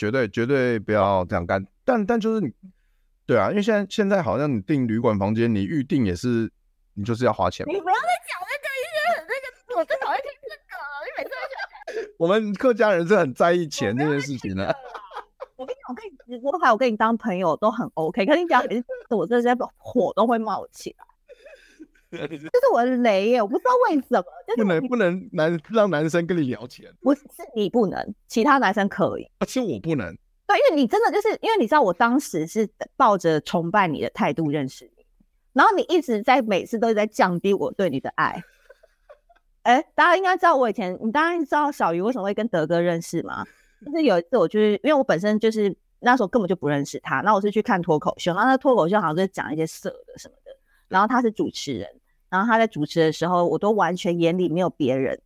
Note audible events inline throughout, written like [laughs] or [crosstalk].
绝对绝对不要这样干。但但就是你，对啊，因为现在现在好像你订旅馆房间，你预定也是，你就是要花钱。你不要再讲那个一些很那个，我最讨厌听这个。你每次都讲。我们客家人是很在意钱这件事情的。我跟你讲，我跟你直播，还有跟你当朋友都很 OK。可是你讲每次我这些火都会冒起来。[laughs] 这是我的雷耶，我不知道为什么。不能不能男让男生跟你聊钱，不是你不能，其他男生可以，其实我不能。对，因为你真的就是因为你知道，我当时是抱着崇拜你的态度认识你，然后你一直在每次都在降低我对你的爱。[laughs] 哎，大家应该知道我以前，你当然知道小鱼为什么会跟德哥认识吗？就是有一次，我就是因为我本身就是那时候根本就不认识他，那我是去看脱口秀，然后那脱口秀好像就是讲一些色的什么的，然后他是主持人。然后他在主持的时候，我都完全眼里没有别人，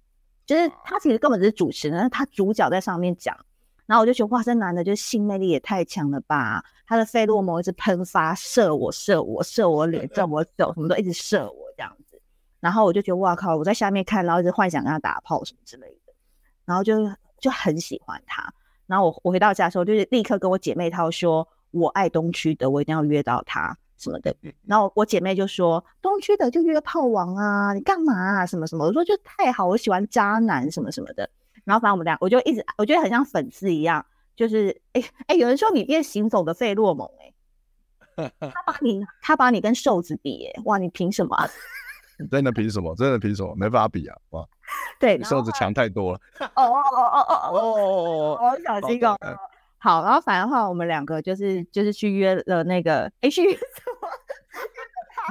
就是他其实根本只是主持人，他主角在上面讲。然后我就觉得哇，这男的就是性魅力也太强了吧！他的费洛蒙一直喷发，射我，射我，射我脸，[laughs] 照我手，什么都一直射我这样子。然后我就觉得哇靠！我在下面看，然后一直幻想跟他打炮什么之类的，然后就就很喜欢他。然后我我回到家的时候，就是立刻跟我姐妹淘说，我爱东区的，我一定要约到他。什么的，然后我姐妹就说：“东区的就约炮王啊，你干嘛啊？什么什么？”我说：“就太好，我喜欢渣男什么什么的。”然后反正我们俩，我就一直我觉得很像粉丝一样，就是哎哎，有人说你变行走的费洛蒙哎，[laughs] 他把你他把你跟瘦子比哎，哇，你凭什么？[laughs] 真的凭什么？真的凭什么？没法比啊！哇，[laughs] 对，瘦子强太多了。哦哦哦哦哦哦哦哦，小心哦。好，然后反正的话，我们两个就是就是去约了那个，哎，去约什么？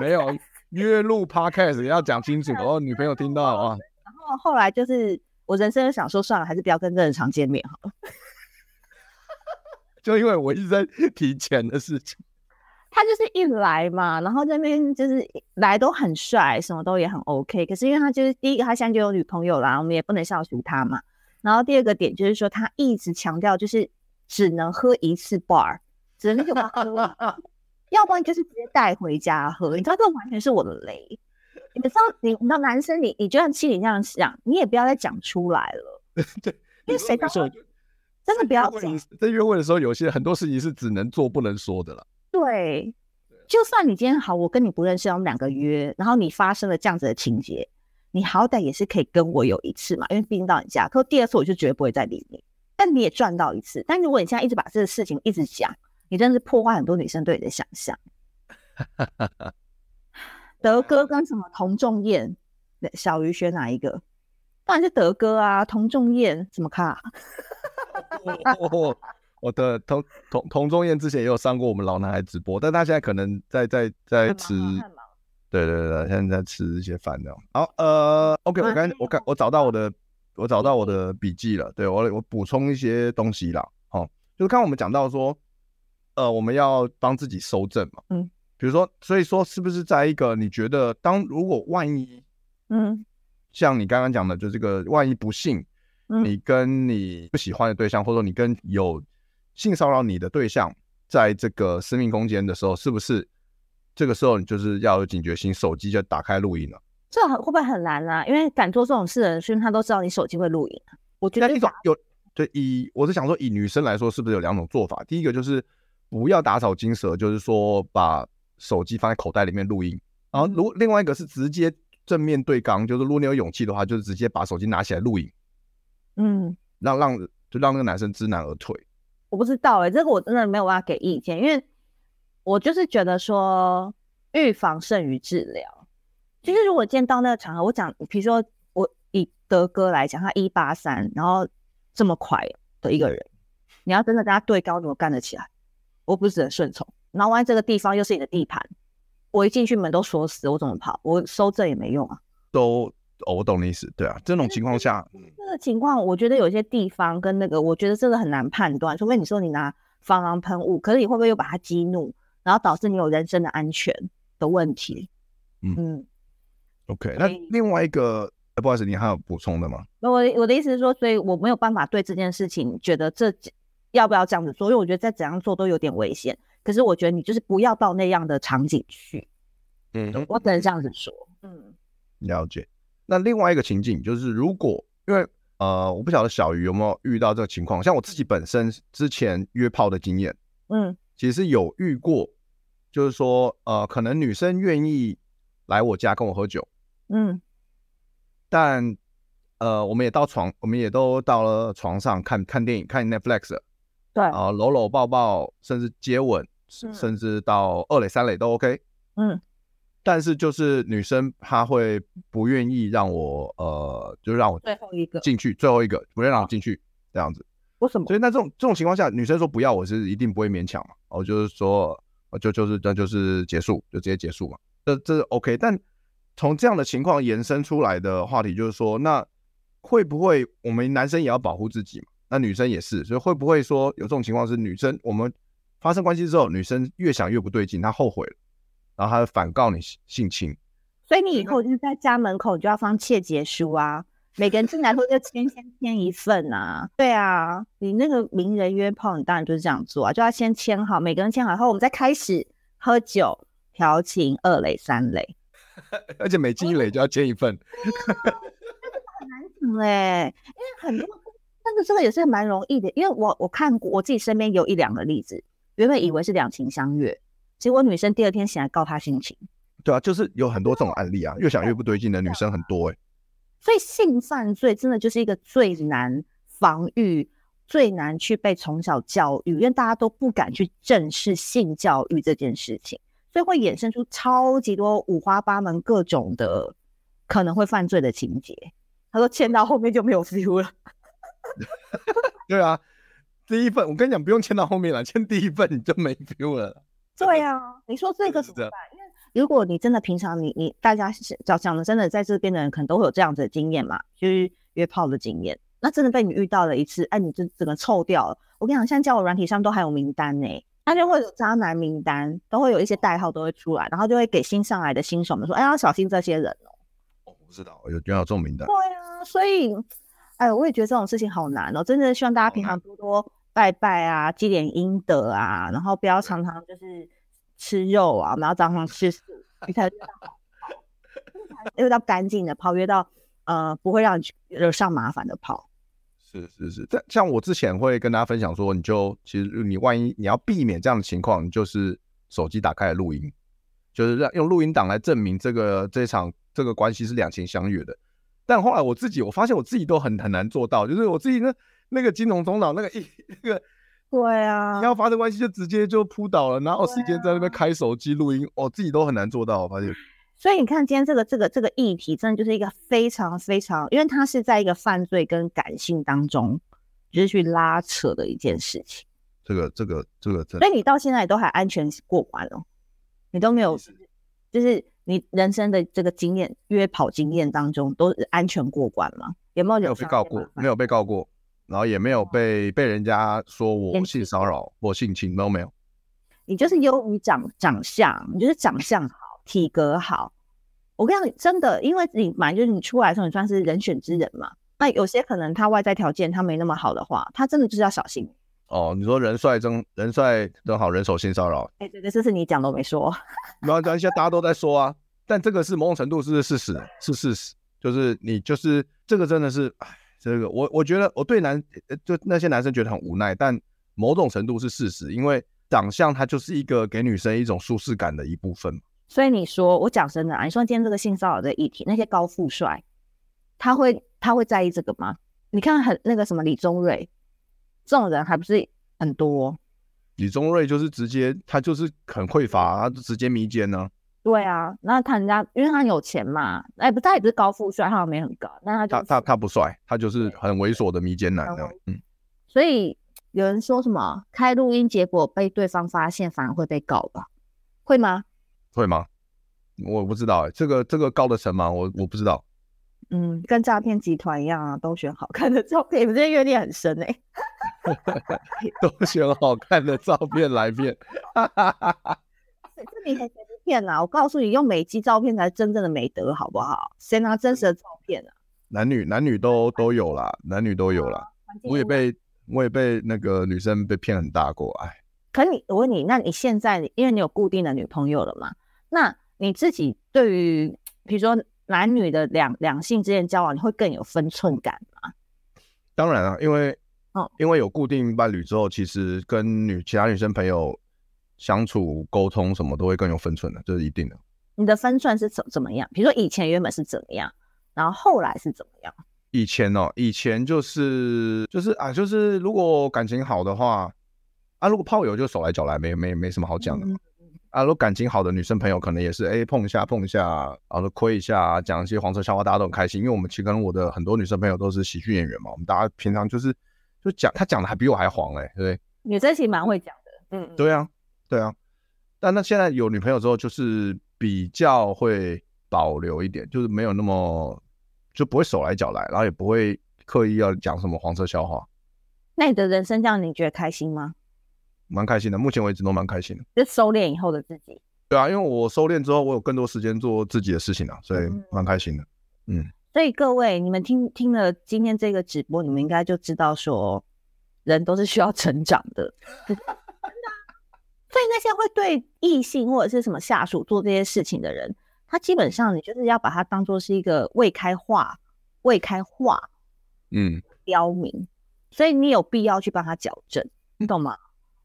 没有约录 podcast 要讲清楚，然 [laughs] 后女朋友听到啊。然后后来就是我人生想说，算了，还是不要跟这人常见面好了。[laughs] 就因为我一直在提钱的事情。他就是一来嘛，然后这边就是来都很帅，什么都也很 OK。可是因为他就是第一个，他现在就有女朋友啦，我们也不能笑俗他嘛。然后第二个点就是说，他一直强调就是。只能喝一次 bar，只能就喝，要不然就是直接带回家喝。你知道这完全是我的雷。你知道，你你知道男生你，你你就算心里那样想，你也不要再讲出来了。[laughs] 对，因为谁到时候真的不要讲。在约会的时候，有些很多事情是只能做不能说的了。对，就算你今天好，我跟你不认识，我们两个约，然后你发生了这样子的情节，你好歹也是可以跟我有一次嘛，因为毕竟到你家。可是第二次我就绝对不会再理你。但你也赚到一次，但如果你现在一直把这个事情一直讲，你真的是破坏很多女生对你的想象。[laughs] 德哥跟什么童仲彦，小鱼选哪一个？当然是德哥啊，童仲彦怎么看啊？我的童童童仲彦之前也有上过我们老男孩直播，但他现在可能在在在吃，对对对，现在在吃一些饭这样。好，呃，OK，我刚我刚我找到我的。我找到我的笔记了，对，我我补充一些东西啦，好，就是刚刚我们讲到说，呃，我们要帮自己收证嘛，嗯，比如说，所以说是不是在一个你觉得当如果万一，嗯，像你刚刚讲的，就这个万一不幸，你跟你不喜欢的对象，或者说你跟有性骚扰你的对象，在这个私密空间的时候，是不是这个时候你就是要有警觉心，手机就打开录音了？这很会不会很难啊？因为敢做这种事的人，因为他都知道你手机会录影。我觉得一种有对以我是想说，以女生来说，是不是有两种做法？第一个就是不要打草惊蛇，就是说把手机放在口袋里面录音。然后如另外一个是直接正面对刚，就是如果你有勇气的话，就是直接把手机拿起来录影。嗯，让让就让那个男生知难而退。我不知道哎、欸，这个我真的没有办法给意见，因为我就是觉得说预防胜于治疗。其实如果见到那个场合，我讲，比如说我以德哥来讲，他一八三，然后这么快的一个人，你要真的跟他对高，怎么干得起来？我不是只能顺从。然后万一这个地方又是你的地盘，我一进去门都锁死，我怎么跑？我收证也没用啊。都，哦，我懂你意思。对啊，这种情况下，这个情况，我觉得有些地方跟那个，我觉得这个很难判断。除非你说你拿防狼喷雾，可是你会不会又把它激怒，然后导致你有人身的安全的问题？嗯。嗯 OK，那另外一个，欸、不好意思，你还有补充的吗？我我的意思是说，所以我没有办法对这件事情觉得这要不要这样子做，因为我觉得再怎样做都有点危险。可是我觉得你就是不要到那样的场景去。嗯，我只能这样子说。嗯，了解。那另外一个情景就是，如果因为呃，我不晓得小鱼有没有遇到这个情况，像我自己本身之前约炮的经验，嗯，其实有遇过，就是说呃，可能女生愿意来我家跟我喝酒。嗯，但呃，我们也到床，我们也都到了床上看看电影，看 Netflix，对啊，搂搂抱抱，甚至接吻，嗯、甚至到二垒三垒都 OK。嗯，但是就是女生她会不愿意让我呃，就让我最后一个进去，最后一个不愿意让我进去这样子。为什么？所以那这种这种情况下，女生说不要，我是一定不会勉强嘛。我就是说，就就是那就是结束，就直接结束嘛。这这是 OK，但。从这样的情况延伸出来的话题就是说，那会不会我们男生也要保护自己嘛？那女生也是，所以会不会说有这种情况是女生我们发生关系之后，女生越想越不对劲，她后悔了，然后她反告你性侵。所以你以后就是在家门口就要放切结书啊，每个人进来后就签签签一份啊。对啊，你那个名人约炮，你当然就是这样做啊，就要先签好，每个人签好后，我们再开始喝酒调情二垒三垒。[laughs] 而且每进一垒就要签一份，很难讲嘞。因为很多，但是这个也是蛮容易的。因为我我看过，我自己身边有一两个例子，原本以为是两情相悦，结果女生第二天醒来告他性侵。对啊，就是有很多这种案例啊，越想越不对劲的女生很多哎、欸。所以性犯罪真的就是一个最难防御、最难去被从小教育，因为大家都不敢去正视性教育这件事情。所以会衍生出超级多五花八门各种的可能会犯罪的情节。他说签到后面就没有 feel 了。[laughs] 对啊，第一份我跟你讲，不用签到后面了，签第一份你就没 feel 了。对啊，你说这个怎么办？因为如果你真的平常你你大家讲讲的真的在这边的人可能都会有这样子的经验嘛，就是约炮的经验。那真的被你遇到了一次，哎，你就整个臭掉了。我跟你讲，现在交友软体上都还有名单呢、欸。他就会有渣男名单，都会有一些代号都会出来，然后就会给新上来的新手们说：“哎，要小心这些人哦。”哦，我不知道，有有这种名单。对啊，所以，哎，我也觉得这种事情好难哦。真的希望大家平常多多拜拜啊，积点阴德啊，然后不要常常就是吃肉啊，然后常常吃素，你才遇到，[laughs] 遇到干净的泡，约到呃不会让你惹上麻烦的泡。是是是，这像我之前会跟大家分享说，你就其实你万一你要避免这样的情况，你就是手机打开来录音，就是让用录音档来证明这个这场这个关系是两情相悦的。但后来我自己我发现我自己都很很难做到，就是我自己那那个金融中脑那个一那个，对啊，你要发生关系就直接就扑倒了，哪有时间在那边开手机录音？我、啊哦、自己都很难做到，我发现。所以你看，今天这个这个这个议题，真的就是一个非常非常，因为它是在一个犯罪跟感性当中，就是去拉扯的一件事情。这个这个这个，所以你到现在都还安全过关了，你都没有，就是你人生的这个经验，约跑经验当中都是安全过关吗？有没有？没有被告过，没有被告过，然后也没有被被人家说我性骚扰或性侵，都没有。你就是优于长长相，你就是长相好。体格好，我跟你讲，真的，因为你本来就是你出来的时候，你算是人选之人嘛。那有些可能他外在条件他没那么好的话，他真的就是要小心。哦，你说人帅真人帅真好，人手性骚扰。哎、欸，对对，这是你讲都没说。没有，现在大家都在说啊。但这个是某种程度是事实，是事实，就是你就是这个真的是，哎，这个我我觉得我对男就那些男生觉得很无奈，但某种程度是事实，因为长相它就是一个给女生一种舒适感的一部分。所以你说，我讲真的啊，你说今天这个性骚扰的议题，那些高富帅，他会他会在意这个吗？你看很那个什么李宗瑞这种人，还不是很多。李宗瑞就是直接，他就是很匮乏，他就直接迷奸呢。对啊，那他人家因为他有钱嘛，哎，不，他也不是高富帅，他没很高，但他、就是、他他他不帅，他就是很猥琐的迷奸男的。嗯，所以有人说什么开录音，结果被对方发现，反而会被告吧？会吗？会吗？我不知道、欸，这个这个告得成吗？我我不知道。嗯，跟诈骗集团一样啊，都选好看的照片，你们这阅历很深哎、欸。[laughs] 都选好看的照片来骗，[laughs] 哈哈哈哈这你还谁不骗啊？我告诉你，用美肌照片才是真正的美德，好不好？谁拿真实的照片啊？男女男女都都有啦，男女都有啦。我也被我也被那个女生被骗很大过，哎。可你我问你，那你现在因为你有固定的女朋友了嘛？那你自己对于比如说男女的两两性之间交往，你会更有分寸感吗？当然啊，因为。哦，因为有固定伴侣之后，其实跟女其他女生朋友相处沟通什么都会更有分寸的，这是一定的。你的分寸是怎怎么样？比如说以前原本是怎么样，然后后来是怎么样？以前哦，以前就是就是啊，就是如果感情好的话啊，如果炮友就手来脚来，没没没什么好讲的。嗯、啊，如果感情好的女生朋友，可能也是哎碰一下碰一下，然后亏一下，讲一些黄色笑话，大家都很开心。因为我们其实跟我的很多女生朋友都是喜剧演员嘛，我们大家平常就是。就讲他讲的还比我还黄哎、欸，对，女生其实蛮会讲的，嗯，对啊，对啊，但那现在有女朋友之后，就是比较会保留一点，就是没有那么就不会手来脚来，然后也不会刻意要讲什么黄色笑话。那你的人生这样，你觉得开心吗？蛮开心的，目前为止都蛮开心的。就收敛以后的自己。对啊，因为我收敛之后，我有更多时间做自己的事情了，所以蛮开心的，嗯。嗯所以各位，你们听听了今天这个直播，你们应该就知道说，人都是需要成长的。[laughs] 真的。所以那些会对异性或者是什么下属做这些事情的人，他基本上你就是要把他当做是一个未开化、未开化，嗯，刁民。所以你有必要去帮他矫正，你 [laughs] 懂吗？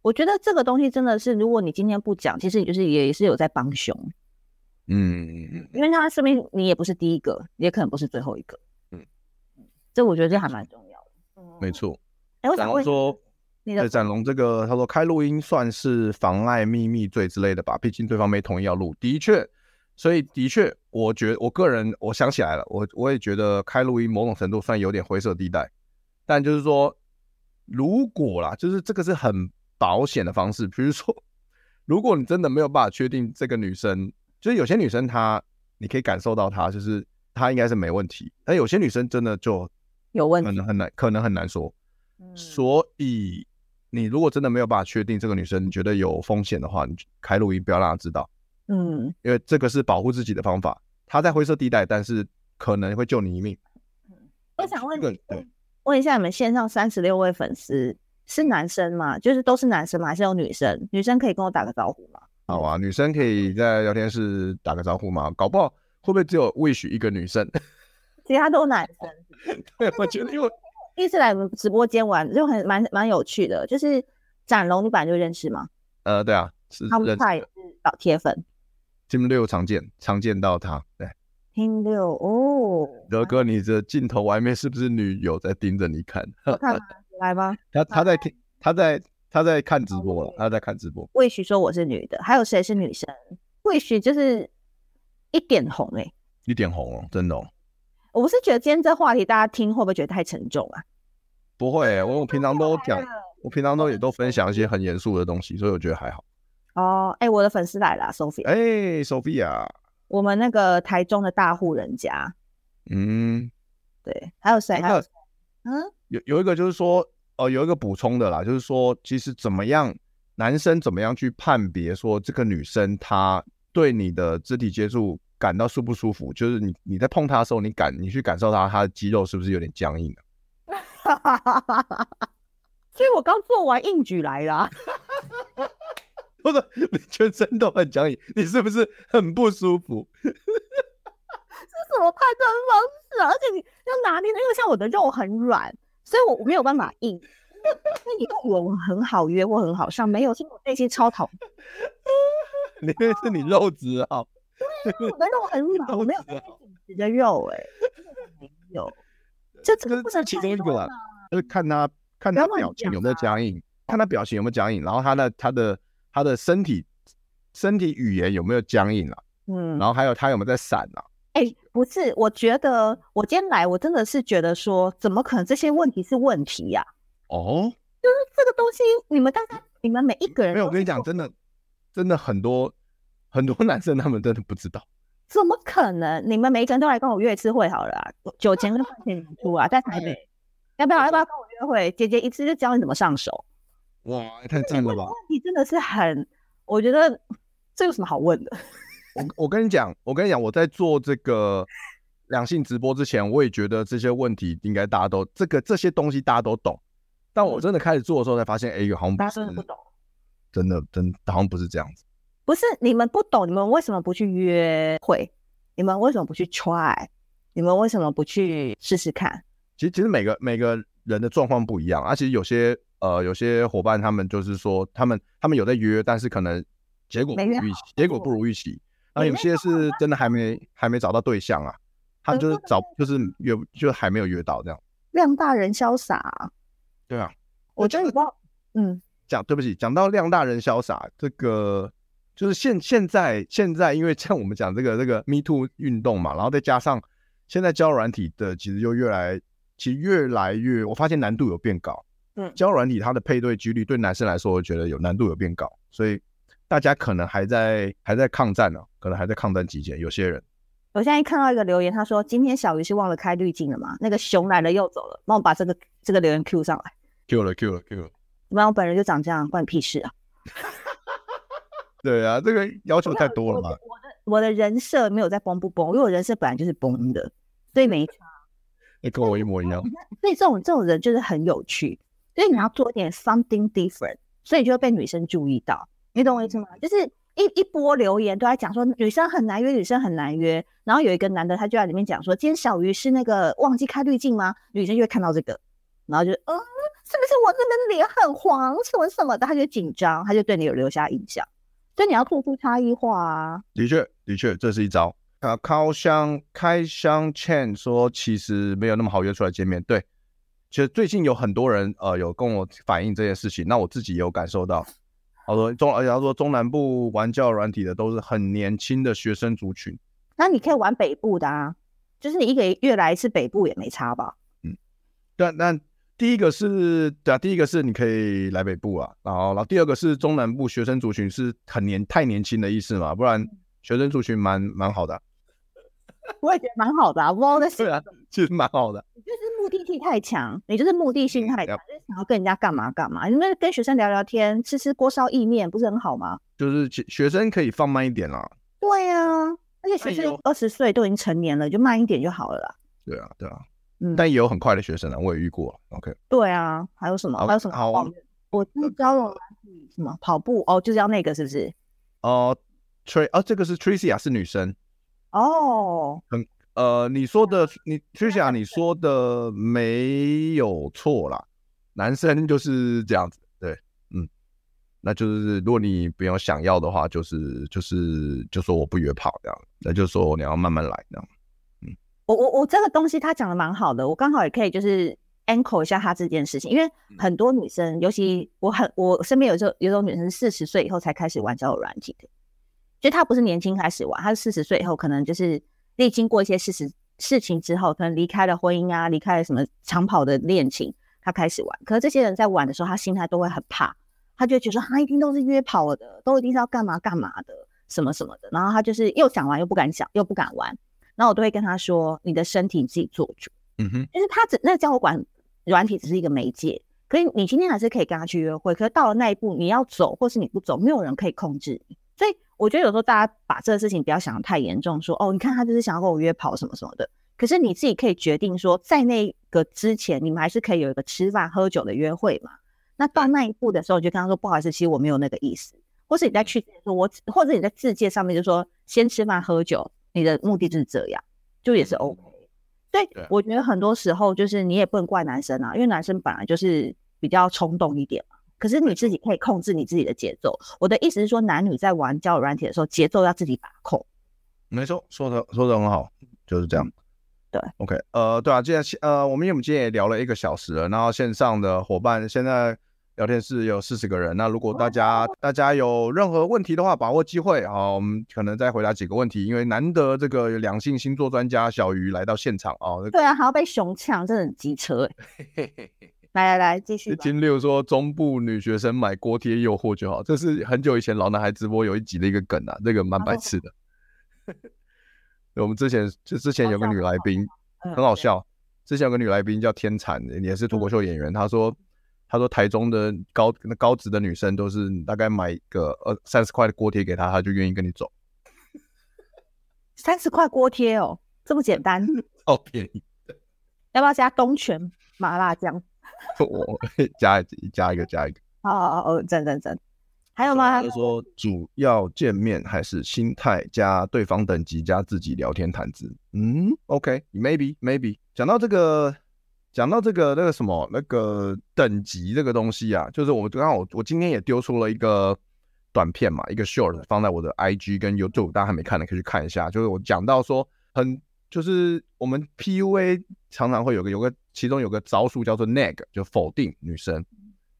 我觉得这个东西真的是，如果你今天不讲，其实你就是也是有在帮凶。嗯，因为他说明你也不是第一个，也可能不是最后一个。嗯，这我觉得这还蛮重要的。嗯，没错。哎、欸，我想问说，你的展龙这个，他说开录音算是妨碍秘密罪之类的吧？毕竟对方没同意要录。的确，所以的确，我觉得我个人我想起来了，我我也觉得开录音某种程度算有点灰色地带。但就是说，如果啦，就是这个是很保险的方式。比如说，如果你真的没有办法确定这个女生。就是有些女生她，你可以感受到她，就是她应该是没问题，但有些女生真的就有问题，可能很难，可能很难说。嗯，所以你如果真的没有办法确定这个女生，你觉得有风险的话，你开录音不要让她知道。嗯，因为这个是保护自己的方法。她在灰色地带，但是可能会救你一命。我想问，对，问一下你们线上三十六位粉丝是男生吗？就是都是男生吗？还是有女生？女生可以跟我打个招呼吗？好啊，女生可以在聊天室打个招呼吗？搞不好会不会只有 Wish 一个女生？[laughs] 其他都男生。对，我觉得因为 [laughs] 第一次来我们直播间玩就很蛮蛮有趣的。就是展龙，你本来就认识吗？呃，对啊，是他们他也是老铁粉。Team 六常见，常见到他。对，Team 六哦。德哥，你的镜头外面是不是女友在盯着你看？看来吧。他他在听，他在。他在看直播了，他在看直播。魏许说我是女的，还有谁是女生？魏许就是一点红哎、欸，一点红哦，真的哦。我不是觉得今天这话题大家听会不会觉得太沉重啊？不会、欸，我我平常都 [laughs] 讲，我平常都也都分享一些很严肃的东西，所以我觉得还好。哦，哎、欸，我的粉丝来了，Sophia。哎，Sophia，我们那个台中的大户人家。嗯，对，还有谁？还有嗯，有有一个就是说。呃，有一个补充的啦，就是说，其实怎么样，男生怎么样去判别说这个女生她对你的肢体接触感到舒不舒服？就是你你在碰她的时候，你感你去感受她她的肌肉是不是有点僵硬的？[laughs] 所以我刚做完硬举来了，[laughs] 不是你全身都很僵硬，你是不是很不舒服？[laughs] 这是什么判断方式啊？而且你要拿捏的，因为像我的肉很软。所以我我没有办法硬，[laughs] 那你以为我很好约或很好上，没有，是我内心超讨厌。[laughs] 你那是你肉质好，我的肉很软，我没有很紧实的肉、欸，哎，没有。[laughs] 这这个不是其中一个啊，就是看他看他表情有没有僵硬。看他表情有没有僵硬，然后他的他的他的身体身体语言有没有僵硬啊？嗯，然后还有他有没有在闪啊？哎、欸，不是，我觉得我今天来，我真的是觉得说，怎么可能这些问题是问题呀、啊？哦，就是这个东西，你们大家，你们每一个人没有，我跟你讲，真的，真的很多很多男生他们真的不知道。怎么可能？你们每一个人都来跟我约一次会好了啊，酒钱跟饭钱你出啊，在台北，要不要要不要跟我约会？姐姐一次就教你怎么上手。哇，太赞了吧！问题真的是很，我觉得这有什么好问的？我我跟你讲，我跟你讲，我在做这个两性直播之前，我也觉得这些问题应该大家都这个这些东西大家都懂，但我真的开始做的时候才发现，哎、嗯，好像不是，真的不懂，真的真的好像不是这样子。不是你们不懂，你们为什么不去约会？你们为什么不去 try？你们为什么不去试试看？其实其实每个每个人的状况不一样，而、啊、且有些呃有些伙伴他们就是说他们他们有在约，但是可能结果不如预期，结果不如预期。那有些是真的还没还没找到对象啊，他们就是找就是约就还没有约到这样。量大人潇洒、啊，对啊，我觉得你不知道，嗯，讲对不起，讲到量大人潇洒这个。就是现现在现在，因为像我们讲这个这个 Me Too 运动嘛，然后再加上现在交友软体的其实就越来，其实越来越，我发现难度有变高。嗯，交友软体它的配对几率对男生来说，我觉得有难度有变高，所以大家可能还在还在抗战呢、啊，可能还在抗战期间。有些人，我现在看到一个留言，他说今天小鱼是忘了开滤镜了吗？那个熊来了又走了，帮我把这个这个留言 Q 上来。Q 了 Q 了 Q 了，怎么样？我本人就长这样，关你屁事啊！[laughs] 对啊，这个要求太多了嘛。我的我的，我的人设没有在崩不崩，因为我人设本来就是崩的，所以没差。你跟我一模一样。[laughs] 所以这种这种人就是很有趣，所以你要做一点 something different，所以就会被女生注意到。你懂我意思吗？就是一一波留言都在讲说女生很难约，女生很难约。然后有一个男的他就在里面讲说，今天小鱼是那个忘记开滤镜吗？女生就会看到这个，然后就嗯，是不是我这边脸很黄什么什么的？他就紧张，他就对你有留下印象。所以你要突出差异化啊！的确，的确，这是一招。啊，开箱开箱 Chen 说，其实没有那么好约出来见面。对，其实最近有很多人呃有跟我反映这件事情，那我自己也有感受到。他说中，而且他说中南部玩交友软体的都是很年轻的学生族群。那你可以玩北部的啊，就是你一个月来一次北部也没差吧？嗯，但，那。第一个是对啊，第一个是你可以来北部啊，然后，然后第二个是中南部学生族群是很年太年轻的意思嘛，不然学生族群蛮蛮好的，啊。[laughs] 我也觉得蛮好的啊，不知道在 [laughs] 对啊，其实蛮好的。你就是目的性太强，你就是目的性太强，就是想要跟人家干嘛干嘛。你们跟学生聊聊天，吃吃锅烧意面，不是很好吗？就是学生可以放慢一点啦。对呀，啊，而且学生二十岁都已经成年了，就慢一点就好了啦。对啊，对啊。嗯，但也有很快的学生啊，我也遇过。OK，对啊，还有什么？还有什么？好，我是教了什么跑步哦，就是要那个是不是？哦，Tr 哦，这个是 Tricia 是女生哦。很呃，你说的你 Tricia 你说的没有错啦，男生就是这样子，对，嗯，那就是如果你不要想要的话，就是就是就说我不约炮这样，那就说你要慢慢来这样。我我我这个东西他讲的蛮好的，我刚好也可以就是 anchor 一下他这件事情，因为很多女生，尤其我很我身边有时候有种女生四十岁以后才开始玩交友软体的，就她不是年轻开始玩，她是四十岁以后可能就是历经过一些事实事情之后，可能离开了婚姻啊，离开了什么长跑的恋情，他开始玩。可是这些人在玩的时候，他心态都会很怕，他就觉得说他一定都是约跑的，都一定是要干嘛干嘛的，什么什么的，然后他就是又想玩又不敢想，又不敢玩。然后我都会跟他说：“你的身体你自己做主。”嗯哼，就是他只那个交友管软体只是一个媒介，可以你今天还是可以跟他去约会。可是到了那一步，你要走或是你不走，没有人可以控制你。我觉得有时候大家把这个事情不要想得太严重，说哦，你看他就是想要跟我约跑什么什么的。可是你自己可以决定说，在那个之前，你们还是可以有一个吃饭喝酒的约会嘛。那到那一步的时候，你就跟他说：“不好意思，其实我没有那个意思。”或是你在去说我，或者你在自介上面就说先吃饭喝酒。你的目的就是这样，就也是 OK。所以我觉得很多时候就是你也不能怪男生啊，因为男生本来就是比较冲动一点嘛。可是你自己可以控制你自己的节奏。我的意思是说，男女在玩交友软体的时候，节奏要自己把控。没错，说的说的很好，就是这样。对，OK，呃，对啊，既然呃，我们因为我们今天也聊了一个小时了，然后线上的伙伴现在聊天室有四十个人，那如果大家大家有任何问题的话，把握机会，啊，我们可能再回答几个问题，因为难得这个两性星座专家小鱼来到现场啊。对啊，还要被熊抢，真的很机车。[laughs] 来来来，继续。金六说中部女学生买锅贴诱惑就好，这是很久以前老男孩直播有一集的一个梗啊，这个蛮白痴的。我们之前就之前有个女来宾很好笑，之前有个女来宾叫天蚕，也是脱口秀演员，她说。她说：“台中的高那高职的女生都是大概买个呃三十块的锅贴给她，她就愿意跟你走。[laughs] 三十块锅贴哦，这么简单？[laughs] 好便宜。要不要加东泉麻辣酱？[laughs] 我加加一个加一个。好哦哦，真真真。还有吗？他说主要见面还是心态加对方等级加自己聊天谈资。嗯，OK，maybe maybe。讲到这个。”讲到这个那个什么那个等级这个东西啊，就是我刚刚我我今天也丢出了一个短片嘛，一个 short 放在我的 IG 跟 YouTube，大家还没看的可以去看一下。就是我讲到说很就是我们 PUA 常常会有个有个其中有个招数叫做 neg，就否定女生，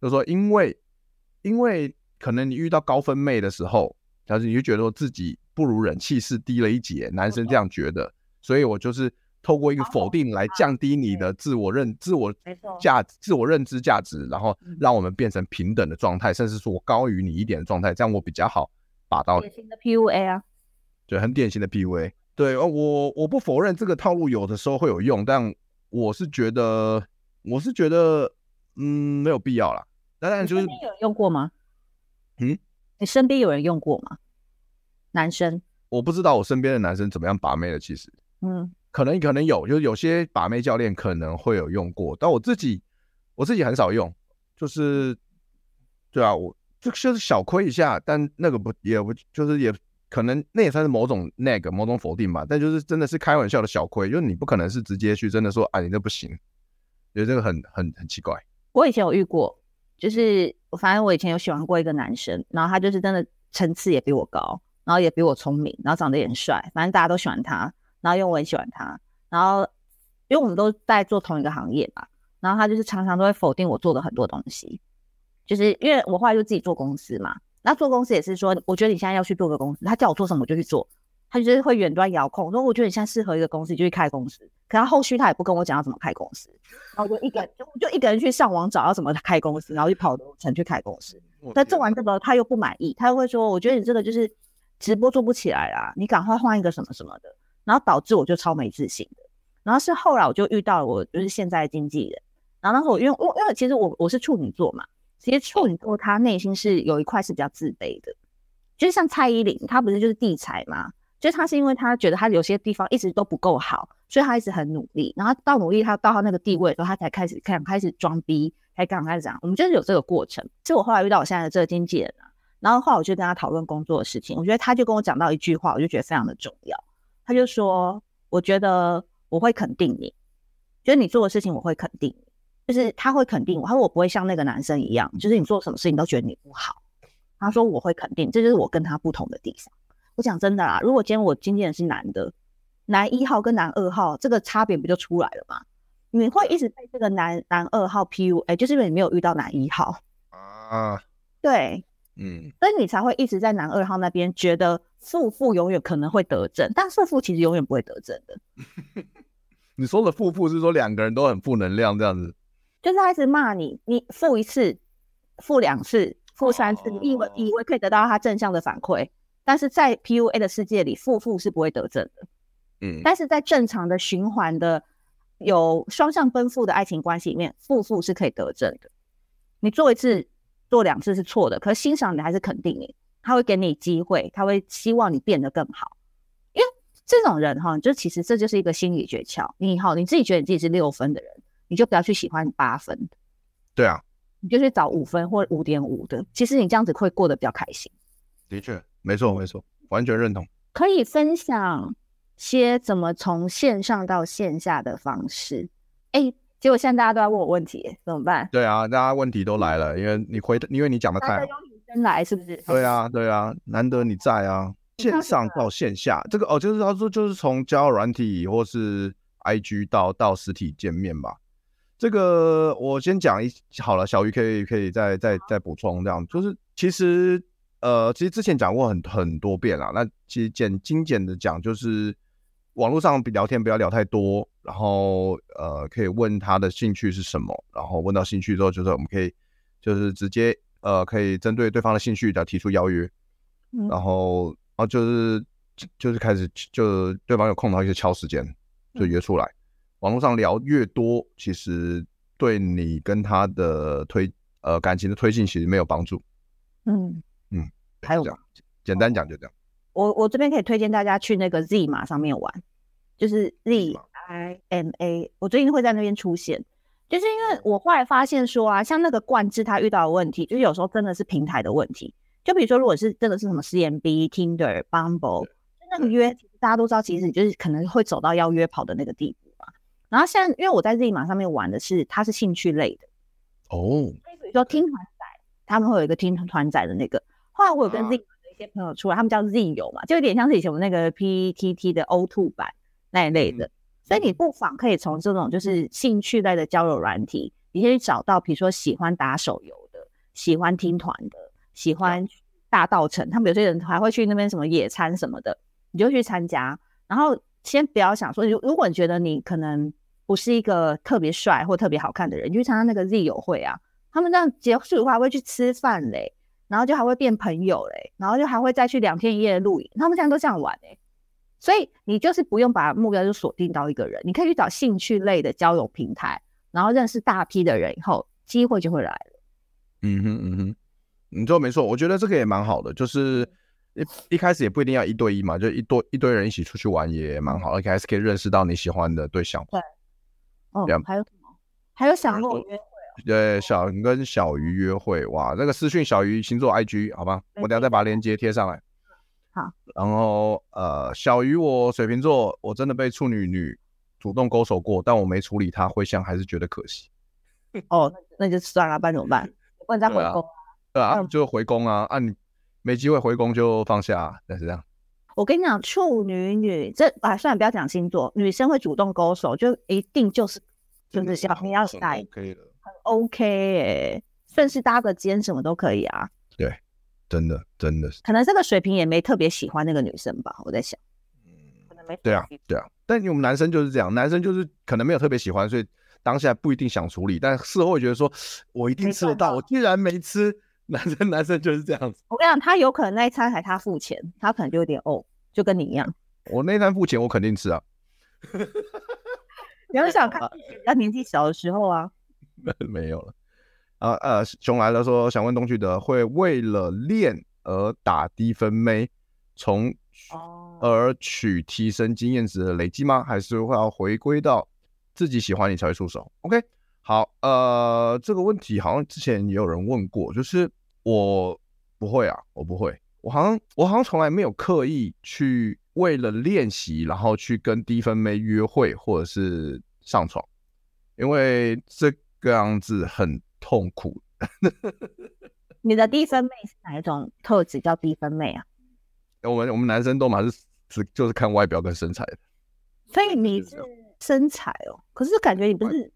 就是说因为因为可能你遇到高分妹的时候，但是你就觉得说自己不如人，气势低了一截，男生这样觉得，所以我就是。透过一个否定来降低你的自我认、自我价值、自我认知价值，然后让我们变成平等的状态，甚至说我高于你一点的状态，这样我比较好把到你。典型的 PUA 啊，对，很典型的 PUA。对，我我不否认这个套路有的时候会有用，但我是觉得，我是觉得，嗯，没有必要啦。当然就是你有人用过吗？嗯，你身边有人用过吗？男生？我不知道我身边的男生怎么样把妹的，其实，嗯。可能可能有，就是有些把妹教练可能会有用过，但我自己我自己很少用，就是对啊，我就就是小亏一下，但那个不也不就是也可能那也算是某种那个某种否定吧，但就是真的是开玩笑的小亏，就是你不可能是直接去真的说啊你这不行，觉得这个很很很奇怪。我以前有遇过，就是我反正我以前有喜欢过一个男生，然后他就是真的层次也比我高，然后也比我聪明，然后长得也很帅，反正大家都喜欢他。然后因为我很喜欢他，然后因为我们都在做同一个行业嘛，然后他就是常常都会否定我做的很多东西，就是因为我后来就自己做公司嘛，那做公司也是说，我觉得你现在要去做个公司，他叫我做什么我就去做，他就是会远端遥控，说我觉得你现在适合一个公司，就去开公司，可他后续他也不跟我讲要怎么开公司，然后我就一个人就就一个人去上网找要怎么开公司，然后就跑流程去开公司，但做完这个他又不满意，他又会说，我觉得你这个就是直播做不起来啦，你赶快换一个什么什么的。然后导致我就超没自信的，然后是后来我就遇到了我就是现在的经纪人，然后那时候我因为我因为其实我我是处女座嘛，其实处女座他内心是有一块是比较自卑的，就是像蔡依林，她不是就是地才嘛，就是她是因为她觉得她有些地方一直都不够好，所以她一直很努力，然后到努力她到她那个地位的时候，她才开始开开始装逼，才刚开始讲，我们就是有这个过程。其实我后来遇到我现在的这个经纪人啊，然后后来我就跟他讨论工作的事情，我觉得他就跟我讲到一句话，我就觉得非常的重要。他就说：“我觉得我会肯定你，就是你做的事情我会肯定，就是他会肯定我。他说我不会像那个男生一样，就是你做什么事情都觉得你不好。他说我会肯定，这就是我跟他不同的地方。我讲真的啦，如果今天我经纪人是男的，男一号跟男二号这个差别不就出来了吗？你会一直被这个男男二号 PUA，就是因为你没有遇到男一号啊。对。”嗯，所以你才会一直在男二号那边觉得负负永远可能会得正，但负负其实永远不会得正的。[laughs] 你说的负负是说两个人都很负能量这样子，就是他一直骂你，你负一次、负两次、负三次，你以为以为可以得到他正向的反馈，但是在 PUA 的世界里，负负是不会得正的。嗯，但是在正常的循环的有双向奔赴的爱情关系里面，负负是可以得正的。你做一次。做两次是错的，可是欣赏你还是肯定你，他会给你机会，他会希望你变得更好。因为这种人哈，就其实这就是一个心理诀窍。你好，你自己觉得你自己是六分的人，你就不要去喜欢八分的。对啊，你就去找五分或五点五的。其实你这样子会过得比较开心。的确，没错没错，完全认同。可以分享些怎么从线上到线下的方式。哎。结果现在大家都在问我问题，怎么办？对啊，大家问题都来了，因为你回，因为你讲的太有女生来，是不是？对啊，对啊，难得你在啊。线上到线下，这个哦，就是他说，就是从交友软体或是 IG 到到实体见面吧。这个我先讲一好了，小鱼可以可以再再再补充这样，就是其实呃，其实之前讲过很很多遍了，那其实简精简的讲就是。网络上比聊天不要聊太多，然后呃可以问他的兴趣是什么，然后问到兴趣之后，就是我们可以就是直接呃可以针对对方的兴趣来提出邀约，嗯、然后然后就是就是开始就对方有空的话就敲时间就约出来。嗯、网络上聊越多，其实对你跟他的推呃感情的推进其实没有帮助。嗯嗯，还有这样简单讲就这样。我我这边可以推荐大家去那个 Zima 上面玩，就是 Z I M A，我最近会在那边出现，就是因为我后来发现说啊，像那个冠志他遇到的问题，就是有时候真的是平台的问题。就比如说，如果是真的是什么 CMB、Tinder、Bumble，那个约大家都知道，其实你就是可能会走到要约跑的那个地步嘛。然后现在因为我在 Zima 上面玩的是，它是兴趣类的哦，比如说听团仔，他们会有一个听团仔的那个。后来我有跟 Z、的一。些朋友出来，他们叫 Z 友嘛，就有点像是以前我们那个 PTT 的 O2 版那一类的，嗯、所以你不妨可以从这种就是兴趣类的交友软体，你可以找到，比如说喜欢打手游的，喜欢听团的，喜欢大稻城，他们有些人还会去那边什么野餐什么的，你就去参加。然后先不要想说，如如果你觉得你可能不是一个特别帅或特别好看的人，你去参加那个 Z 友会啊，他们这样结束的话还会去吃饭嘞。然后就还会变朋友嘞，然后就还会再去两天一夜的露营，他们现在都这样玩嘞。所以你就是不用把目标就锁定到一个人，你可以去找兴趣类的交友平台，然后认识大批的人以后，机会就会来了。嗯哼嗯哼，你说没错，我觉得这个也蛮好的，就是一一开始也不一定要一对一嘛，就一多一堆人一起出去玩也蛮好，而且还是可以认识到你喜欢的对象。对，哦，还有什么？还有想跟我约。对，小鱼跟小鱼约会哇，那个私讯小鱼星座 IG 好吧，我等下再把链接贴上来。好，然后呃，小鱼我水瓶座，我真的被处女女主动勾手过，但我没处理她，回想还是觉得可惜。哦，那就算了，不然怎么办？不能再回宫啊？对啊，就回宫啊，啊你没机会回宫就放下，但是这样。我跟你讲，处女女这啊，算了，不要讲星座，女生会主动勾手，就一定就是就是小你要塞。可以的。OK，哎，顺势搭个肩什么都可以啊。对，真的真的是。可能这个水平也没特别喜欢那个女生吧，我在想。嗯，可能没。对啊，对啊。但我们男生就是这样，男生就是可能没有特别喜欢，所以当下不一定想处理，但事后会觉得说，我一定吃得到，我居然没吃。男生 [laughs] 男生就是这样子。我跟你讲，他有可能那一餐还他付钱，他可能就有点哦，就跟你一样。我那一餐付钱，我肯定吃啊。[laughs] 你要想看他年纪小的时候啊。[laughs] 没有了啊呃，熊来了说想问东旭德会为了练而打低分妹，从而取提升经验值的累积吗？还是会要回归到自己喜欢你才会出手？OK，好，呃，这个问题好像之前也有人问过，就是我不会啊，我不会，我好像我好像从来没有刻意去为了练习，然后去跟低分妹约会或者是上床，因为这。个样子很痛苦。[laughs] 你的低分妹是哪一种特质叫低分妹啊？我们我们男生都嘛是只就是看外表跟身材的。所以你是身材哦，可是感觉你不是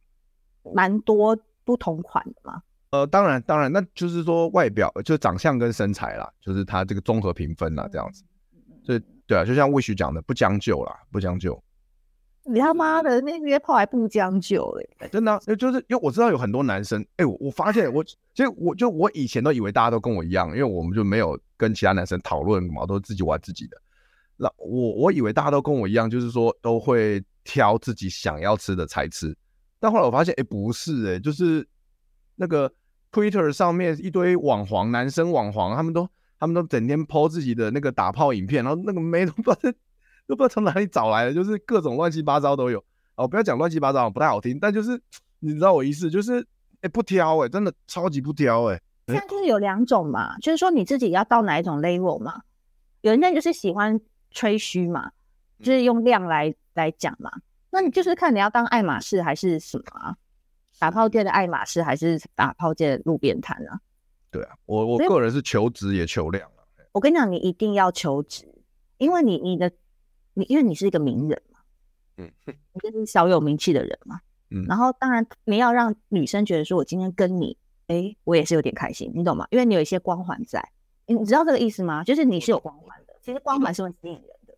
蛮多不同款的吗？呃，当然当然，那就是说外表就长相跟身材啦，就是他这个综合评分啦，这样子。所以对啊，就像 Wish 讲的，不将就啦，不将就。你他妈的那约炮还不将就嘞、欸？真的、啊，就是因为我知道有很多男生，哎、欸，我我发现我，[laughs] 其实我就我以前都以为大家都跟我一样，因为我们就没有跟其他男生讨论嘛，都自己玩自己的。那我我以为大家都跟我一样，就是说都会挑自己想要吃的才吃。但后来我发现，哎、欸，不是、欸，哎，就是那个 Twitter 上面一堆网黄男生网黄，他们都他们都整天 po 自己的那个打炮影片，然后那个妹都不知道。[laughs] 都不知道从哪里找来的，就是各种乱七八糟都有。哦，不要讲乱七八糟，不太好听。但就是你知道我意思，就是哎、欸、不挑哎、欸，真的超级不挑哎、欸。现在就是有两种嘛，就是说你自己要到哪一种 level 嘛。有人家就是喜欢吹嘘嘛，就是用量来来讲嘛。那你就是看你要当爱马仕还是什么啊？打炮界的爱马仕还是打炮界的路边摊啊？对啊，我我个人是求质也求量啊。我跟你讲，你一定要求质，因为你你的。你因为你是一个名人嘛，嗯，你就是小有名气的人嘛，嗯，然后当然你要让女生觉得说，我今天跟你，哎，我也是有点开心，你懂吗？因为你有一些光环在，你知道这个意思吗？就是你是有光环的，其实光环是会吸引人的。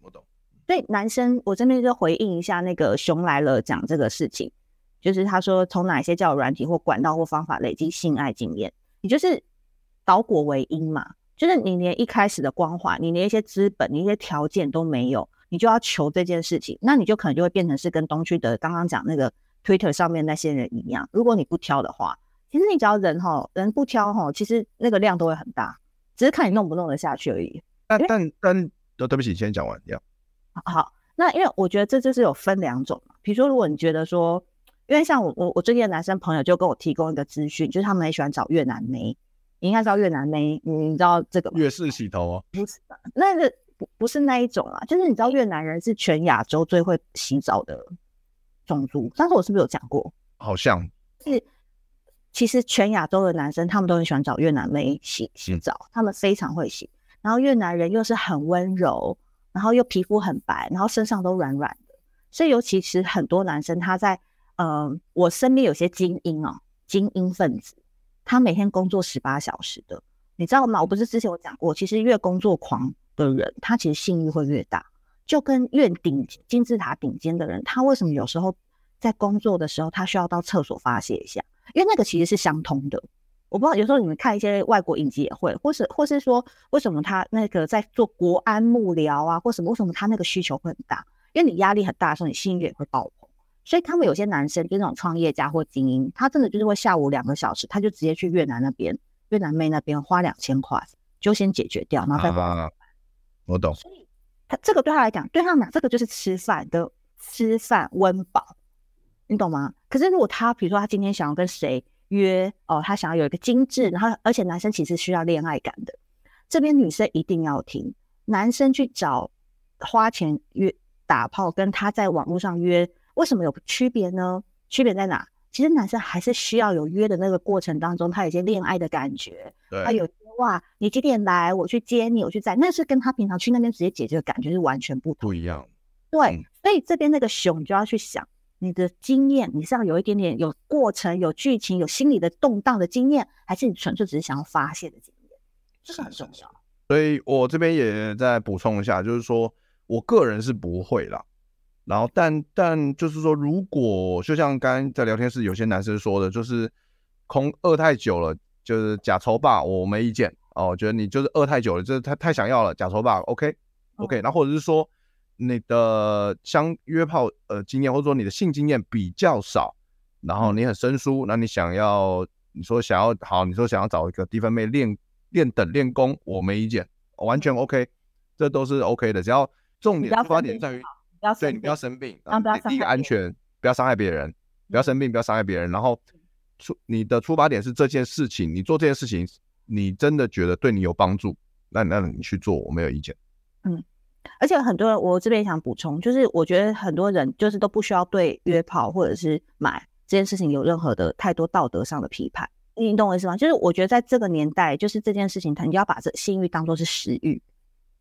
我懂。所以男生，我这边就回应一下那个熊来了讲这个事情，就是他说从哪些交友软体或管道或方法累积性爱经验，你就是倒果为因嘛，就是你连一开始的光环，你连一些资本、你一些条件都没有。你就要求这件事情，那你就可能就会变成是跟东区的刚刚讲那个 Twitter 上面那些人一样。如果你不挑的话，其实你只要人哈，人不挑哈，其实那个量都会很大，只是看你弄不弄得下去而已。但但但，对不起，先讲完要。好，那因为我觉得这就是有分两种，比如说如果你觉得说，因为像我我我最近的男生朋友就跟我提供一个资讯，就是他们很喜欢找越南妹，你应该知道越南妹，你知道这个吗？越式洗头哦，不是那个。不不是那一种啊，就是你知道越南人是全亚洲最会洗澡的种族，上次我是不是有讲过？好像是，其实全亚洲的男生他们都很喜欢找越南妹洗洗澡，嗯，他们非常会洗。然后越南人又是很温柔，然后又皮肤很白，然后身上都软软的，所以尤其是很多男生他在，嗯、呃，我身边有些精英哦，精英分子，他每天工作十八小时的，你知道吗？我不是之前有讲过，其实越工作狂。的人，他其实性欲会越大，就跟越顶金字塔顶尖的人，他为什么有时候在工作的时候，他需要到厕所发泄一下？因为那个其实是相通的。我不知道有时候你们看一些外国影集也会，或是或是说，为什么他那个在做国安幕僚啊，或什么，为什么他那个需求会很大？因为你压力很大的时候，你性欲也会爆棚。所以他们有些男生就那种创业家或精英，他真的就是会下午两个小时，他就直接去越南那边，越南妹那边花两千块就先解决掉，然后再。啊我懂，所以他这个对他来讲，对他们讲，这个就是吃饭的吃饭温饱，你懂吗？可是如果他比如说他今天想要跟谁约哦，他想要有一个精致，然后而且男生其实需要恋爱感的，这边女生一定要听，男生去找花钱约打炮，跟他在网络上约，为什么有区别呢？区别在哪？其实男生还是需要有约的那个过程当中，他有些恋爱的感觉，对，他有。哇，你几点来？我去接你，我去载。那是跟他平常去那边直接解决的感觉是完全不同，不一样。对，嗯、所以这边那个熊就要去想你的经验，你是要有一点点有过程、有剧情、有心理的动荡的经验，还是你纯粹只是想要发泄的经验？这是很重要。所以我这边也再补充一下，就是说我个人是不会啦。然后但，但但就是说，如果就像刚刚在聊天室有些男生说的，就是空饿太久了。就是假抽霸，我没意见哦。我觉得你就是饿太久了，就是太太想要了，假抽霸，OK OK。然后或者是说你的相约炮呃经验，或者说你的性经验比较少，然后你很生疏，那你想要你说想要好，你说想要找一个低分妹练练等练功，我没意见，完全 OK，这都是 OK 的。只要重点出发点在于，对你不要生病，啊，不要第一个安全，不要伤害别人，不要生病，不要伤害别人，然后。出你的出发点是这件事情，你做这件事情，你真的觉得对你有帮助，那那你去做，我没有意见。嗯，而且很多人，我这边想补充，就是我觉得很多人就是都不需要对约炮或者是买这件事情有任何的太多道德上的批判，你懂我意思吗？就是我觉得在这个年代，就是这件事情，他你要把这性欲当做是食欲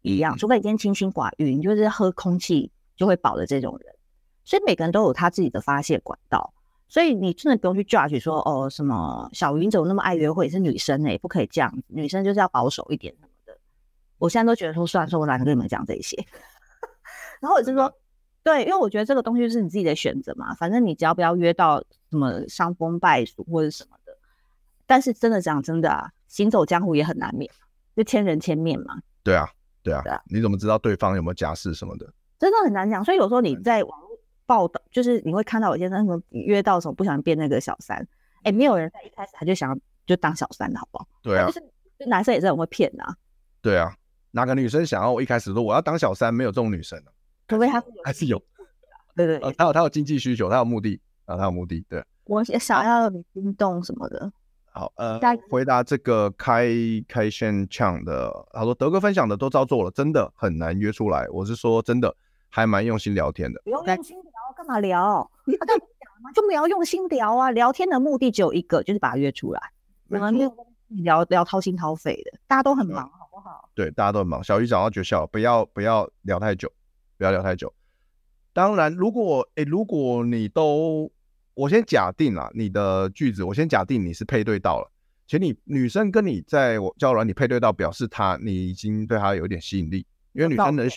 一样，除非你今天清心寡欲，你就是喝空气就会保的这种人，所以每个人都有他自己的发泄管道。所以你真的不用去 judge 说哦，什么小云怎么那么爱约会，是女生哎、欸，不可以这样子，女生就是要保守一点什么的。我现在都觉得说，算了，说我懒得跟你们讲这些。[laughs] 然后我就说，对，因为我觉得这个东西是你自己的选择嘛，反正你只要不要约到什么伤风败俗或者什么的。但是真的讲真的啊，行走江湖也很难免，就千人千面嘛。对啊，对啊，对啊，你怎么知道对方有没有家室什么的？真的很难讲。所以有时候你在网络。报道就是你会看到有些人什么约到什么不想变那个小三，哎、欸，没有人在一开始他就想要就当小三的好不好？对啊，就是男生也是很会骗的啊。对啊，哪个女生想要我一开始说我要当小三？没有这种女生啊，除非他还是有，对对，对，呃，他有他有经济需求，他有目的啊，他有目的。对，我想要你心动什么的。好，呃，回答这个开开线抢的，他说德哥分享的都照做了，真的很难约出来。我是说真的，还蛮用心聊天的，不用用心聊。干嘛聊？啊，讲嘛，就没有用心聊啊！聊天的目的只有一个，就是把他约出来。我们没有聊聊掏心掏肺的，大家都很忙，好不好？对，大家都很忙。小鱼讲到绝校，不要不要聊太久，不要聊太久。当然，如果诶、欸，如果你都我先假定啦，你的句子，我先假定你是配对到了，且你女生跟你在我交友软你配对到，表示她你已经对她有点吸引力，因为女生能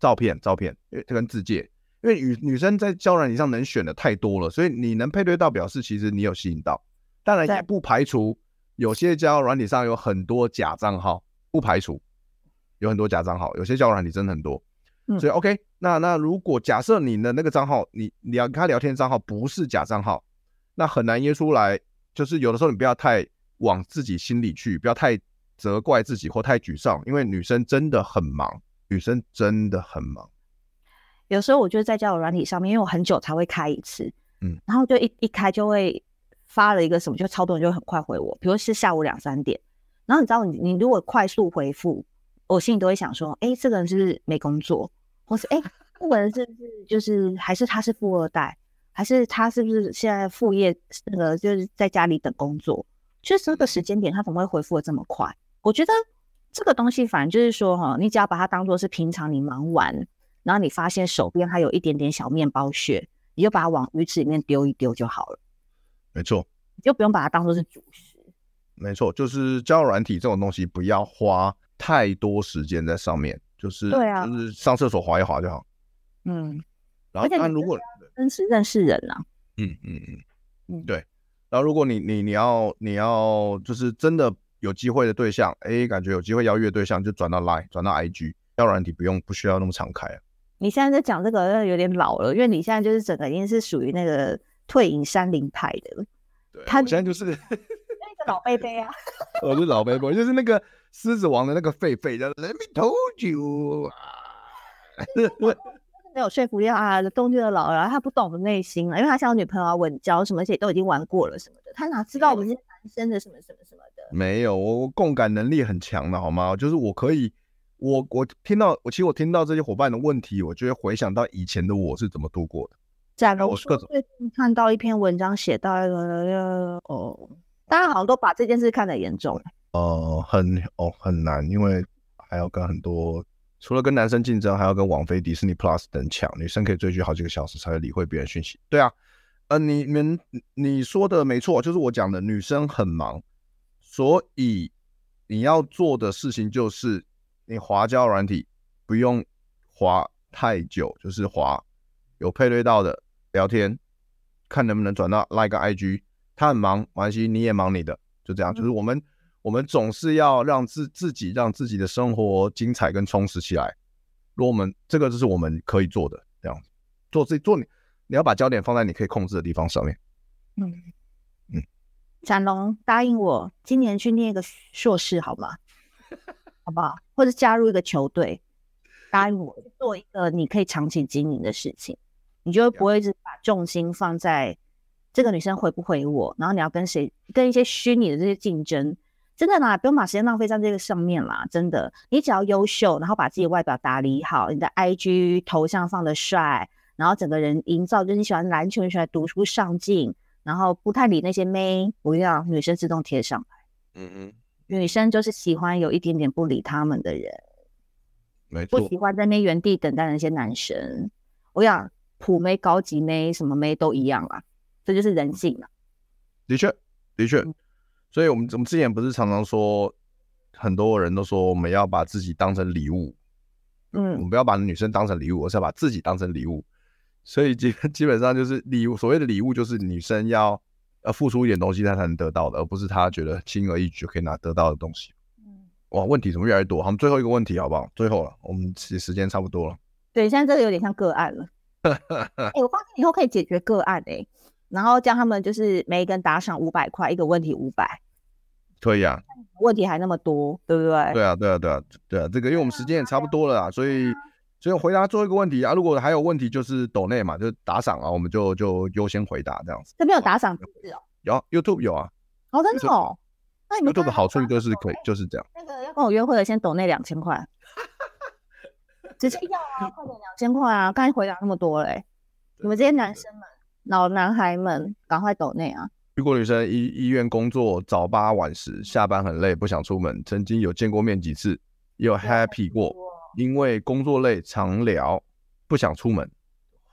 照片照片，因为这跟自介，因为女女生在交友软体上能选的太多了，所以你能配对到，表示其实你有吸引到，当然也不排除有些交友软体上有很多假账号，不排除有很多假账号，有些交友软体真的很多。所以 OK，那那如果假设你的那个账号，你你要跟他聊天账号不是假账号，那很难约出来。就是有的时候你不要太往自己心里去，不要太责怪自己或太沮丧，因为女生真的很忙，女生真的很忙。有时候我觉得在交友软体上面，因为我很久才会开一次，嗯，然后就一一开就会发了一个什么，就超多人就很快回我，比如是下午两三点，然后你知道你你如果快速回复，我心里都会想说，哎，这个人是不是没工作？或是哎，不管是不是就是还是他是富二代，还是他是不是现在副业那个就是在家里等工作？确实这个时间点他怎么会回复的这么快？我觉得这个东西反正就是说哈，你只要把它当做是平常你忙完，然后你发现手边还有一点点小面包屑，你就把它往鱼池里面丢一丢就好了。没错，你就不用把它当做是主食。没错，就是交友软体这种东西，不要花太多时间在上面。就是对啊，就是上厕所滑一滑就好。嗯，然后但如果真实认识人啊，嗯嗯嗯嗯，对。然后如果你你你要你要就是真的有机会的对象，哎，感觉有机会邀约对象，就转到 Line，转到 IG，交友软体不用不需要那么敞开啊。你现在在讲这个有点老了，因为你现在就是整个已经是属于那个退隐山林派的。对，他现在就是那个老贝贝啊。[laughs] 我是老贝贝，就是那个。狮子王的那个狒狒叫 Let me told you，[laughs] 没有说服力啊！东京的老人他不懂我们内心了，因为他像有女朋友啊、稳交什么，而且都已经玩过了什么的，他哪知道我们是男生的什么什么什么的？没有，我我共感能力很强的好吗？就是我可以，我我听到我其实我听到这些伙伴的问题，我就会回想到以前的我是怎么度过的。假如我最近看到一篇文章写到一个哦，大家好像都把这件事看得严重。呃，很哦很难，因为还要跟很多，除了跟男生竞争，还要跟网飞、迪士尼 Plus 等抢。女生可以追剧好几个小时才会理会别人讯息。对啊，呃，你们你说的没错，就是我讲的，女生很忙，所以你要做的事情就是，你滑胶软体不用滑太久，就是滑有配对到的聊天，看能不能转到 Like IG。他很忙，没关系，你也忙你的，就这样，就是我们。嗯我们总是要让自自己让自己的生活精彩跟充实起来。如果我们这个就是我们可以做的这样子，做自己做你，你要把焦点放在你可以控制的地方上面。嗯嗯，展龙答应我今年去念一个硕士好吗？好不好？或者加入一个球队，答应我做一个你可以长期经营的事情，你就不会一直把重心放在这个女生回不回我，然后你要跟谁跟一些虚拟的这些竞争。真的啦，不用把时间浪费在这个上面啦。真的，你只要优秀，然后把自己外表打理好，你的 IG 头像放的帅，然后整个人营造就是你喜欢篮球，你喜欢读书上进，然后不太理那些妹，不要女生自动贴上来。嗯嗯，女生就是喜欢有一点点不理他们的人，没错，不喜欢在那原地等待的那些男生。我想普妹、高级妹、什么妹都一样啦，这就是人性了。的确，的确。嗯所以，我们我们之前不是常常说，很多人都说我们要把自己当成礼物，嗯，我们不要把女生当成礼物，而是要把自己当成礼物。所以基 [laughs] 基本上就是礼物，所谓的礼物就是女生要要付出一点东西，她才能得到的，而不是她觉得轻而易举就可以拿得到的东西。嗯，哇，问题怎么越来越多？好，最后一个问题好不好？最后了，我们其实时间差不多了。对，现在这个有点像个案了。[laughs] 哎、欸，我发现以后可以解决个案哎、欸。然后叫他们就是每一个人打赏五百块，一个问题五百，可以啊。问题还那么多，对不对？对啊，对啊，对啊，对啊。这个因为我们时间也差不多了啊，所以所以回答最后一个问题啊。如果还有问题，就是抖内嘛，就是打赏啊，我们就就优先回答这样子。这边有打赏机制哦？有，YouTube 有啊。哦，真的哦。那你们 YouTube 的好处就是可以就是这样。那个要跟我约会的，先抖内两千块。[laughs] 直接要啊，快点两千块啊！刚才回答那么多嘞，你们这些男生们。老男孩们，赶快抖内啊！如果女生医医院工作早八晚十，下班很累，不想出门。曾经有见过面几次，也有 happy 过，因为工作累常聊，不想出门。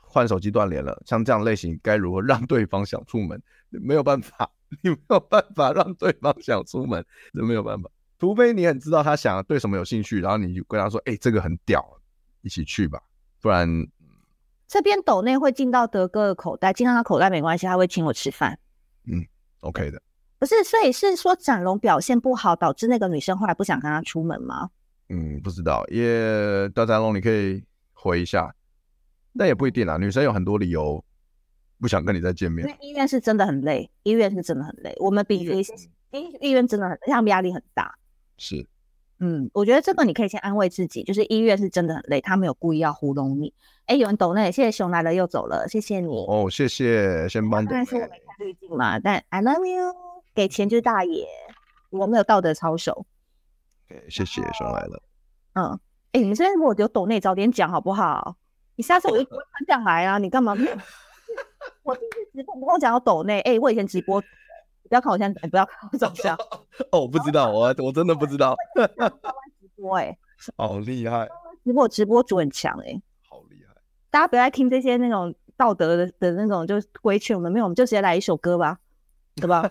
换手机断联了，像这样类型该如何让对方想出门？没有办法，[laughs] 你没有办法让对方想出门，这没有办法。除非你很知道他想对什么有兴趣，然后你就跟他说：“哎、欸，这个很屌，一起去吧。”不然，这边斗内会进到德哥的口袋，进到他口袋没关系，他会请我吃饭。嗯，OK 的。不是，所以是说展龙表现不好，导致那个女生后来不想跟他出门吗？嗯，不知道，也大家龙，你可以回一下。那也不一定啊，女生有很多理由不想跟你再见面。因为医院是真的很累，医院是真的很累。我们比医医医院真的很，他们压力很大。是，嗯，我觉得这个你可以先安慰自己，就是医院是真的很累，他没有故意要糊弄你。哎，有人懂那，谢谢熊来了又走了，谢谢你哦，谢谢，先帮。但是我没开滤镜嘛，但 I love you，给钱就是大爷，我没有道德操守。谢谢上来了。嗯，哎，你们这边如果有抖内，早点讲好不好？你下次我就不会穿这样来啊，你干嘛？[laughs] 我第一次直播你跟我讲要抖内，哎，我以前直播。不要看我现在，不要看我长相。[laughs] 哦，我不知道，我我真的不知道。直播哎，好厉害！直播直播主很强哎，好厉害！大家不要爱听这些那种道德的的那种，就规劝我们没有，我们就直接来一首歌吧，对吧？[laughs]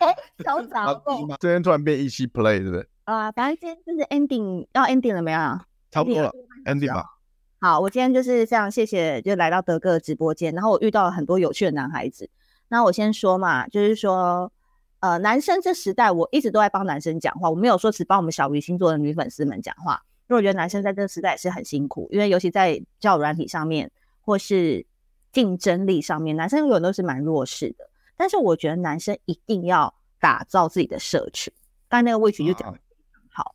[laughs] 哎，[laughs] 小杂货，今天突然变一期 play，对不对？啊，反正今天就是 ending，要 ending 了没有？差不多了，ending 吧。好，我今天就是非常谢谢，就来到德哥的直播间，然后我遇到了很多有趣的男孩子。那我先说嘛，就是说，呃，男生这时代，我一直都在帮男生讲话，我没有说只帮我们小鱼星座的女粉丝们讲话，因为我觉得男生在这个时代也是很辛苦，因为尤其在交友软体上面或是竞争力上面，男生永远都是蛮弱势的。但是我觉得男生一定要打造自己的社群，刚才那个魏群就讲好，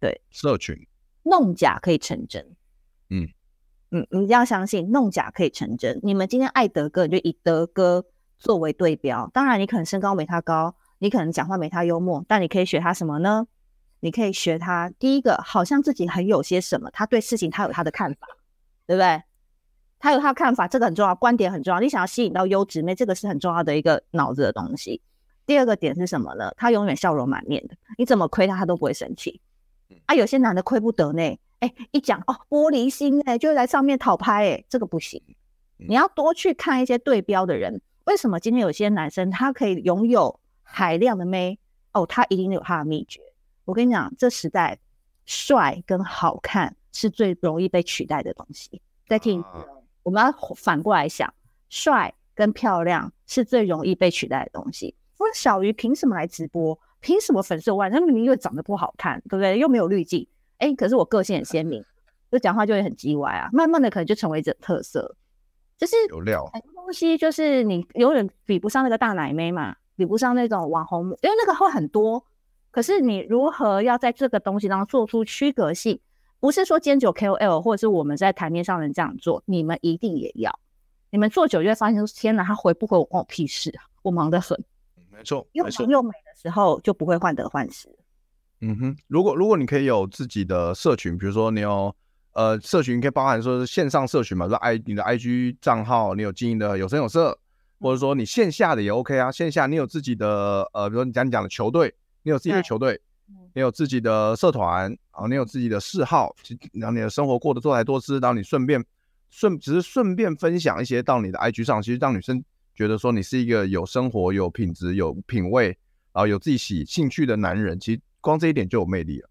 对，社群弄假可以成真，嗯。嗯，你一定要相信弄假可以成真。你们今天爱德哥，你就以德哥作为对标。当然，你可能身高没他高，你可能讲话没他幽默，但你可以学他什么呢？你可以学他第一个，好像自己很有些什么，他对事情他有他的看法，对不对？他有他的看法，这个很重要，观点很重要。你想要吸引到优质妹，这个是很重要的一个脑子的东西。第二个点是什么呢？他永远笑容满面的，你怎么亏他，他都不会生气。啊，有些男的亏不得呢。哎，一讲哦，玻璃心哎，就在上面讨拍哎，这个不行。你要多去看一些对标的人，为什么今天有些男生他可以拥有海量的妹？哦，他一定有他的秘诀。我跟你讲，这时代帅跟好看是最容易被取代的东西。再听一次，我们要反过来想，帅跟漂亮是最容易被取代的东西。我说小鱼凭什么来直播？凭什么粉丝万？他明明又长得不好看，对不对？又没有滤镜。哎，可是我个性很鲜明，就讲话就会很叽歪啊。慢慢的，可能就成为一种特色，就是有料。很多东西就是你永远比不上那个大奶妹嘛，比不上那种网红，因为那个会很多。可是你如何要在这个东西当中做出区隔性？不是说今天只有 KOL 或者是我们在台面上能这样做，你们一定也要。你们做久就会发现说，天哪，他回不回我关我屁事啊！我忙得很。没错，又长又美的时候就不会患得患失。嗯哼，如果如果你可以有自己的社群，比如说你有呃社群，可以包含说是线上社群嘛，说 I 你的 IG 账号，你有经营的有声有色，或者说你线下的也 OK 啊，线下你有自己的呃，比如说你讲你讲的球队，你有自己的球队，你有自己的社团，啊你有自己的嗜好，然后你的生活过得多才多姿，然后你顺便顺只是顺便分享一些到你的 IG 上，其实让女生觉得说你是一个有生活、有品质、有品味，然后有自己喜兴趣的男人，其实。光这一点就有魅力了。